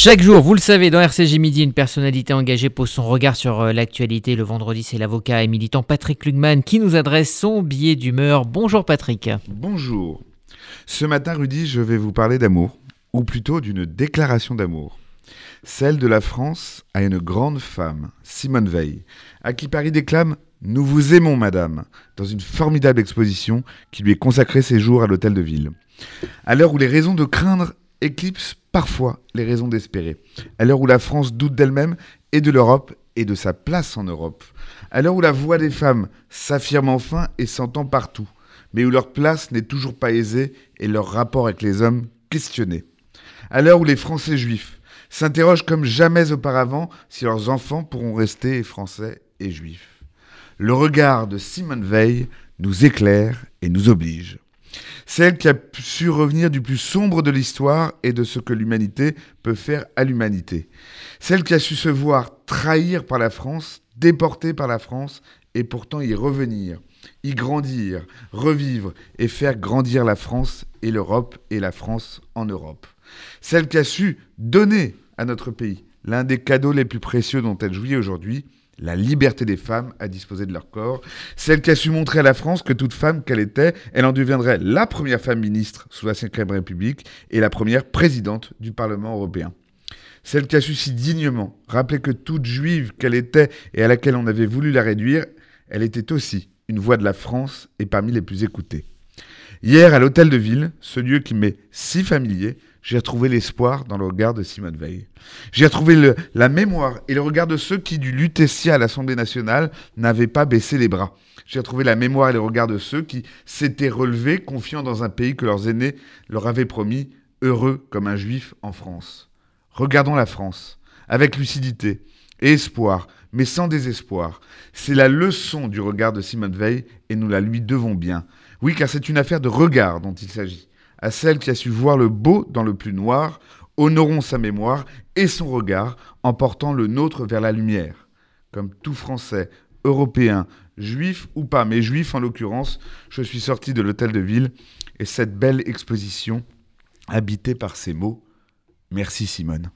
Chaque jour, vous le savez, dans RCG Midi, une personnalité engagée pose son regard sur euh, l'actualité. Le vendredi, c'est l'avocat et militant Patrick Lugman qui nous adresse son billet d'humeur. Bonjour Patrick. Bonjour. Ce matin, Rudy, je vais vous parler d'amour, ou plutôt d'une déclaration d'amour. Celle de la France à une grande femme, Simone Veil, à qui Paris déclame Nous vous aimons, madame, dans une formidable exposition qui lui est consacrée ces jours à l'hôtel de ville. À l'heure où les raisons de craindre éclipsent parfois les raisons d'espérer. À l'heure où la France doute d'elle-même et de l'Europe et de sa place en Europe. À l'heure où la voix des femmes s'affirme enfin et s'entend partout, mais où leur place n'est toujours pas aisée et leur rapport avec les hommes questionné. À l'heure où les Français juifs s'interrogent comme jamais auparavant si leurs enfants pourront rester français et juifs. Le regard de Simone Veil nous éclaire et nous oblige. Celle qui a su revenir du plus sombre de l'histoire et de ce que l'humanité peut faire à l'humanité. Celle qui a su se voir trahir par la France, déportée par la France, et pourtant y revenir, y grandir, revivre et faire grandir la France et l'Europe et la France en Europe. Celle qui a su donner à notre pays l'un des cadeaux les plus précieux dont elle jouit aujourd'hui, la liberté des femmes à disposer de leur corps, celle qui a su montrer à la France que toute femme qu'elle était, elle en deviendrait la première femme ministre sous la Ve République et la première présidente du Parlement européen. Celle qui a su si dignement rappeler que toute juive qu'elle était et à laquelle on avait voulu la réduire, elle était aussi une voix de la France et parmi les plus écoutées. Hier, à l'hôtel de ville, ce lieu qui m'est si familier, j'ai retrouvé l'espoir dans le regard de Simone Veil. J'ai retrouvé la mémoire et le regard de ceux qui, du Lutetia à l'Assemblée nationale, n'avaient pas baissé les bras. J'ai retrouvé la mémoire et le regard de ceux qui s'étaient relevés, confiants dans un pays que leurs aînés leur avaient promis, heureux comme un juif en France. Regardons la France, avec lucidité et espoir, mais sans désespoir. C'est la leçon du regard de Simone Veil et nous la lui devons bien. Oui, car c'est une affaire de regard dont il s'agit. À celle qui a su voir le beau dans le plus noir, honorons sa mémoire et son regard en portant le nôtre vers la lumière. Comme tout Français, Européen, juif ou pas, mais juif en l'occurrence, je suis sorti de l'hôtel de ville et cette belle exposition habitée par ces mots. Merci Simone.